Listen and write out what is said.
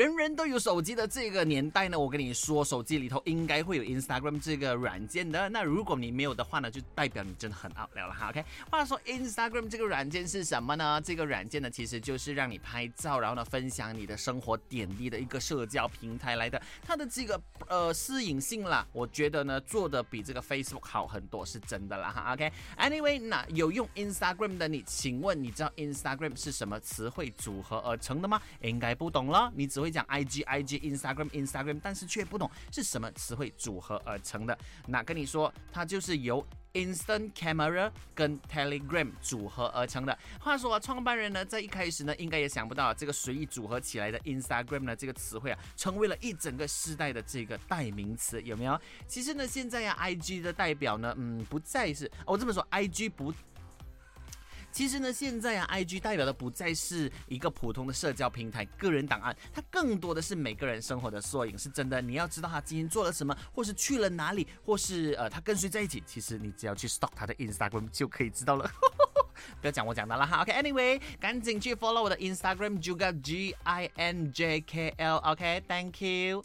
人人都有手机的这个年代呢，我跟你说，手机里头应该会有 Instagram 这个软件的。那如果你没有的话呢，就代表你真的很 out 了哈。OK，话说 Instagram 这个软件是什么呢？这个软件呢，其实就是让你拍照，然后呢分享你的生活点滴的一个社交平台来的。它的这个呃适应性啦，我觉得呢做的比这个 Facebook 好很多，是真的啦哈。OK，Anyway，那有用 Instagram 的你，请问你知道 Instagram 是什么词汇组合而成的吗？应该不懂了，你只。会讲 I G I G Instagram Instagram，但是却不懂是什么词汇组合而成的。那跟你说，它就是由 Instant Camera 跟 Telegram 组合而成的。话说啊，创办人呢，在一开始呢，应该也想不到这个随意组合起来的 Instagram 呢，这个词汇啊，成为了一整个时代的这个代名词，有没有？其实呢，现在呀，I G 的代表呢，嗯，不再是我这么说，I G 不。其实呢，现在啊，IG 代表的不再是一个普通的社交平台、个人档案，它更多的是每个人生活的缩影。是真的，你要知道他今天做了什么，或是去了哪里，或是呃，他跟谁在一起，其实你只要去 stalk 他的 Instagram 就可以知道了。不要讲我讲的了哈。OK，Anyway，赶紧去 follow 我的 Instagram，juga G I N J K L。OK，Thank you。